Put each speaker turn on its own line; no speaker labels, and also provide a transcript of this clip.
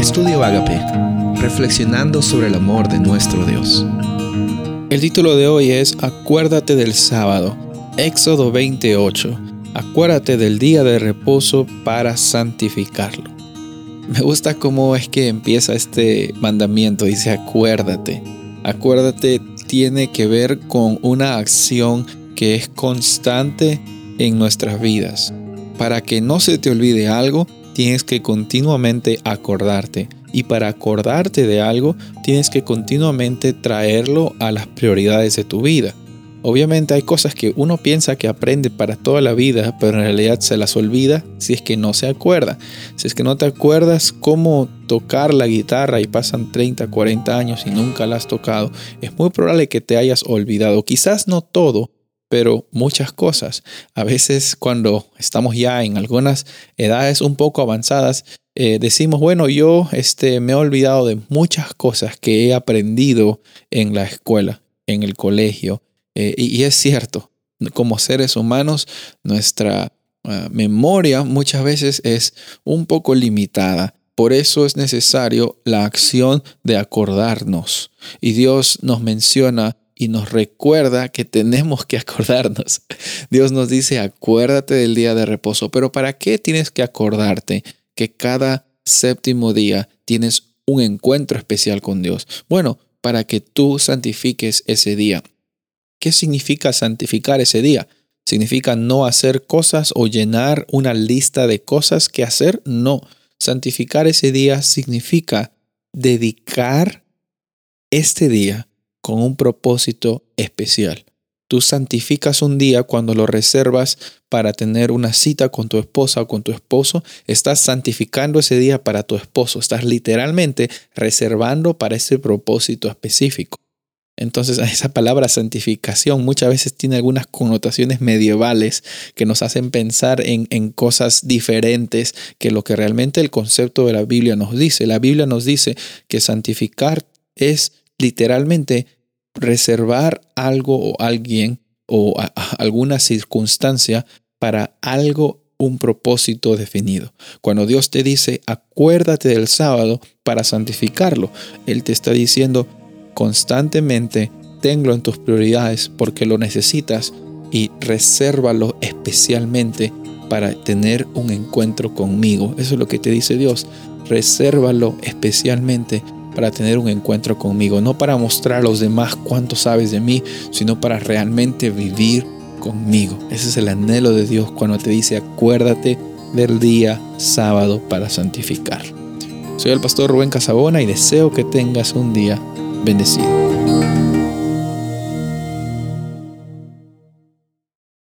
Estudio Agape, reflexionando sobre el amor de nuestro Dios.
El título de hoy es Acuérdate del sábado, Éxodo 28. Acuérdate del día de reposo para santificarlo. Me gusta cómo es que empieza este mandamiento, dice acuérdate. Acuérdate tiene que ver con una acción que es constante en nuestras vidas. Para que no se te olvide algo, tienes que continuamente acordarte. Y para acordarte de algo, tienes que continuamente traerlo a las prioridades de tu vida. Obviamente hay cosas que uno piensa que aprende para toda la vida, pero en realidad se las olvida si es que no se acuerda. Si es que no te acuerdas cómo tocar la guitarra y pasan 30, 40 años y nunca la has tocado, es muy probable que te hayas olvidado. Quizás no todo, pero muchas cosas. A veces cuando estamos ya en algunas edades un poco avanzadas, eh, decimos, bueno, yo este, me he olvidado de muchas cosas que he aprendido en la escuela, en el colegio. Eh, y, es cierto, como seres humanos, nuestra ah, memoria muchas veces es un poco limitada. Por eso es necesario la acción de acordarnos. Y Dios nos menciona y nos recuerda que tenemos que acordarnos. Dios nos dice, acuérdate del día de reposo, pero ¿para qué tienes que acordarte que cada séptimo día tienes un encuentro especial con Dios? Bueno, para que tú santifiques ese día. ¿Qué significa santificar ese día? ¿Significa no hacer cosas o llenar una lista de cosas que hacer? No. Santificar ese día significa dedicar este día con un propósito especial. Tú santificas un día cuando lo reservas para tener una cita con tu esposa o con tu esposo. Estás santificando ese día para tu esposo. Estás literalmente reservando para ese propósito específico. Entonces, esa palabra santificación muchas veces tiene algunas connotaciones medievales que nos hacen pensar en, cosas diferentes que lo que realmente el concepto de la Biblia nos dice. La Biblia nos dice que santificar es literalmente reservar algo o alguien o alguna circunstancia para algo, un propósito definido. Cuando Dios te dice, acuérdate del sábado para santificarlo, Él te está diciendo constantemente, tenlo en tus prioridades porque lo necesitas y resérvalo especialmente para tener un encuentro conmigo. Eso es lo que te dice Dios. Resérvalo especialmente para tener un encuentro conmigo, no para mostrar a los demás cuánto sabes de mí, sino para realmente vivir conmigo. Ese es el anhelo de Dios cuando te dice acuérdate del día sábado para santificar. Soy el pastor Rubén Casabona y deseo que tengas un día bendecido.